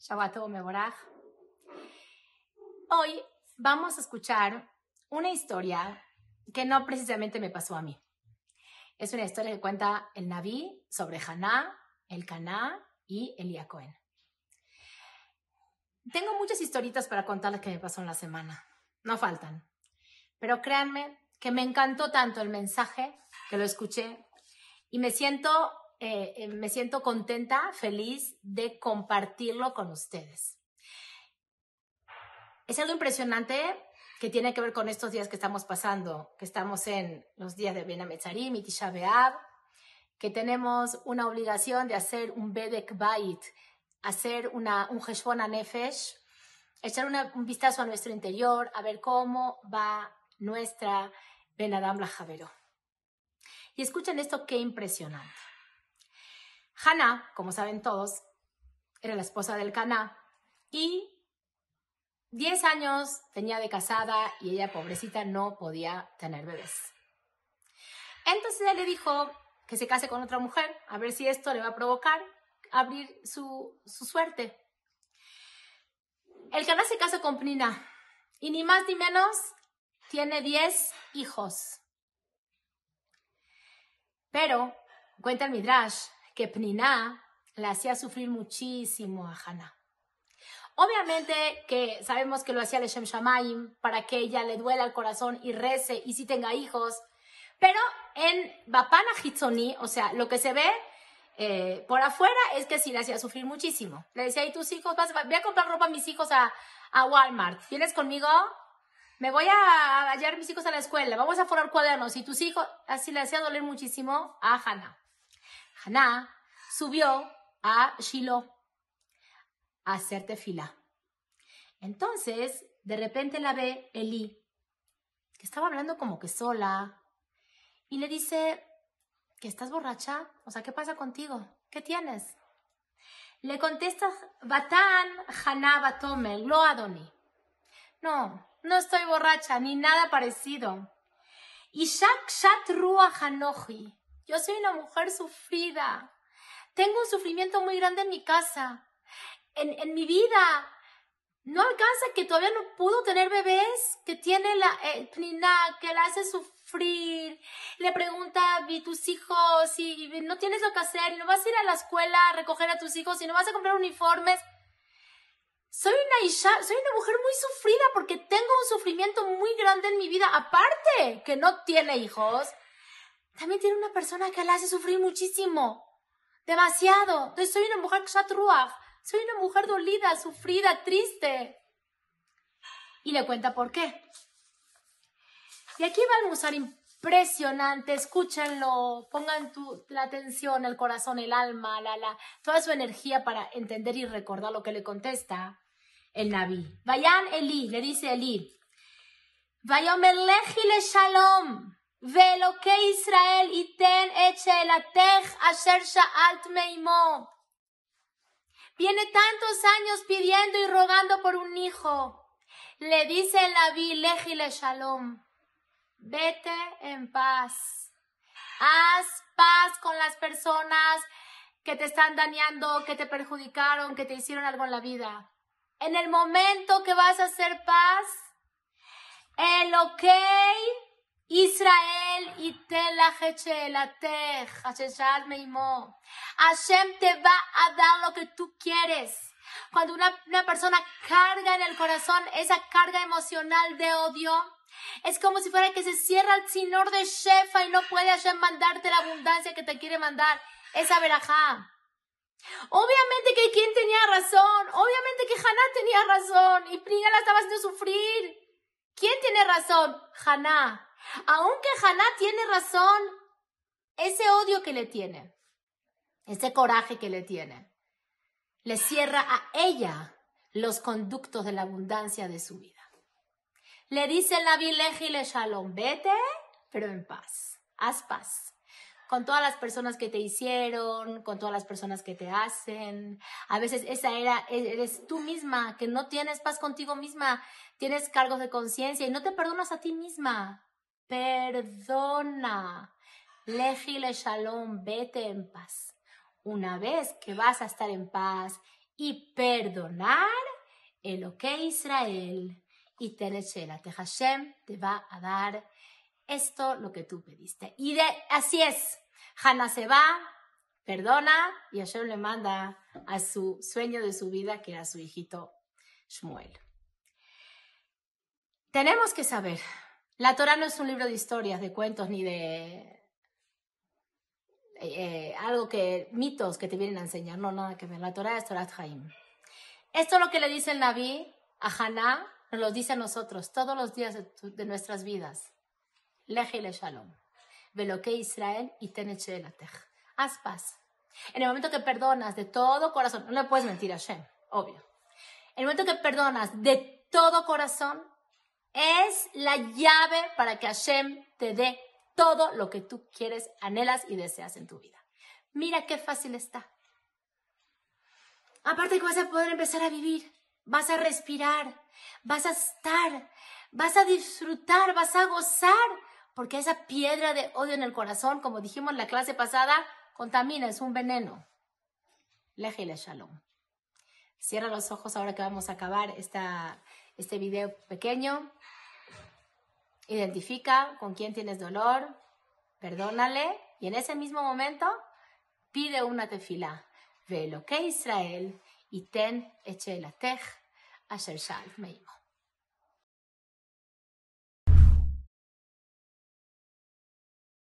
Shabbat Meborach. Hoy vamos a escuchar una historia que no precisamente me pasó a mí. Es una historia que cuenta el Naví sobre Haná, el Caná y el Cohen. Tengo muchas historitas para contarles que me pasó en la semana. No faltan. Pero créanme que me encantó tanto el mensaje que lo escuché y me siento eh, eh, me siento contenta, feliz de compartirlo con ustedes. Es algo impresionante que tiene que ver con estos días que estamos pasando, que estamos en los días de Ben Ametzarim y Tisha B'Av, que tenemos una obligación de hacer un Bedek Bait, hacer una, un Heshbon Nefesh, echar un vistazo a nuestro interior, a ver cómo va nuestra Ben Adam la Javero. Y escuchen esto, qué impresionante. Hannah, como saben todos, era la esposa del Caná y 10 años tenía de casada y ella, pobrecita, no podía tener bebés. Entonces él le dijo que se case con otra mujer, a ver si esto le va a provocar abrir su, su suerte. El Caná se casa con Pnina y ni más ni menos tiene 10 hijos. Pero, cuenta el Midrash, que Pniná la hacía sufrir muchísimo a Hannah. Obviamente que sabemos que lo hacía Leshem Shamayim para que ella le duela el corazón y rece y si tenga hijos. Pero en Bapana Hitzoni, o sea, lo que se ve eh, por afuera es que sí le hacía sufrir muchísimo. Le decía, ¿y tus hijos? Vas, voy a comprar ropa a mis hijos a, a Walmart. ¿Vienes conmigo? Me voy a, hallar mis hijos a la escuela. Vamos a forrar cuadernos. Y tus hijos, así le hacía doler muchísimo a Hannah. Haná subió a Shiloh a hacer tefila. Entonces, de repente la ve Elí, que estaba hablando como que sola, y le dice, ¿que estás borracha? O sea, ¿qué pasa contigo? ¿Qué tienes? Le contesta Batán Haná Batomel, lo Adoni. No, no estoy borracha, ni nada parecido. Y Shak Shat Hanoji. Yo soy una mujer sufrida. Tengo un sufrimiento muy grande en mi casa, en, mi vida. No alcanza que todavía no pudo tener bebés, que tiene la eh, que la hace sufrir. Le pregunta a tus hijos si no tienes lo que hacer y no vas a ir a la escuela a recoger a tus hijos y no vas a comprar uniformes. Soy una soy una mujer muy sufrida porque tengo un sufrimiento muy grande en mi vida, aparte que no tiene hijos también tiene una persona que la hace sufrir muchísimo, demasiado. Entonces soy una mujer kshatruach, soy una mujer dolida, sufrida, triste. Y le cuenta por qué. Y aquí va el musar impresionante, escúchenlo, pongan la atención, el corazón, el alma, la, la, toda su energía para entender y recordar lo que le contesta el Naví. Vayan Eli, le dice Eli, Vayomer le shalom. Velo que Israel iten echelatech asher sha'alt meimo. Viene tantos años pidiendo y rogando por un hijo. Le dice el Naví, lejile shalom. Vete en paz. Haz paz con las personas que te están dañando, que te perjudicaron, que te hicieron algo en la vida. En el momento que vas a hacer paz, el ok Israel y la Hashem te va a dar lo que tú quieres. Cuando una, una persona carga en el corazón esa carga emocional de odio, es como si fuera que se cierra el sinor de Shefa y no puede Hashem mandarte la abundancia que te quiere mandar. Esa verajá. Obviamente que quien tenía razón, obviamente que Haná tenía razón y Prina la estaba haciendo sufrir. ¿Quién tiene razón? Haná. Aunque Haná tiene razón, ese odio que le tiene, ese coraje que le tiene, le cierra a ella los conductos de la abundancia de su vida. Le dice la le Shalom, vete, pero en paz, haz paz con todas las personas que te hicieron, con todas las personas que te hacen. A veces esa era, eres tú misma, que no tienes paz contigo misma, tienes cargos de conciencia y no te perdonas a ti misma perdona. Lejile shalom, vete en paz. Una vez que vas a estar en paz y perdonar el que Israel y Te Hashem te va a dar esto lo que tú pediste. Y de, así es. Hannah se va, perdona y Hashem le manda a su sueño de su vida, que era su hijito Shmuel. Tenemos que saber, la Torah no es un libro de historias, de cuentos, ni de eh, algo que, mitos que te vienen a enseñar, no, nada que ver. La Torah es Torah Haim. Esto es lo que le dice el Naví a Haná, nos lo dice a nosotros todos los días de, nuestras vidas. Leje le shalom. Veloque Israel y tenechelatech. Haz paz. En el momento que perdonas de todo corazón, no le puedes mentir a Hashem, obvio. En el momento que perdonas de todo corazón, es la llave para que Hashem te dé todo lo que tú quieres, anhelas y deseas en tu vida. Mira qué fácil está. Aparte que vas a poder empezar a vivir, vas a respirar, vas a estar, vas a disfrutar, vas a gozar, porque esa piedra de odio en el corazón, como dijimos la clase pasada, contamina, es un veneno. Lejile shalom. Cierra los ojos ahora que vamos a acabar esta, este video pequeño. Identifica con quién tienes dolor, perdónale y en ese mismo momento pide una tefila. Ve lo que Israel y ten eche la tej asher shalf meimo.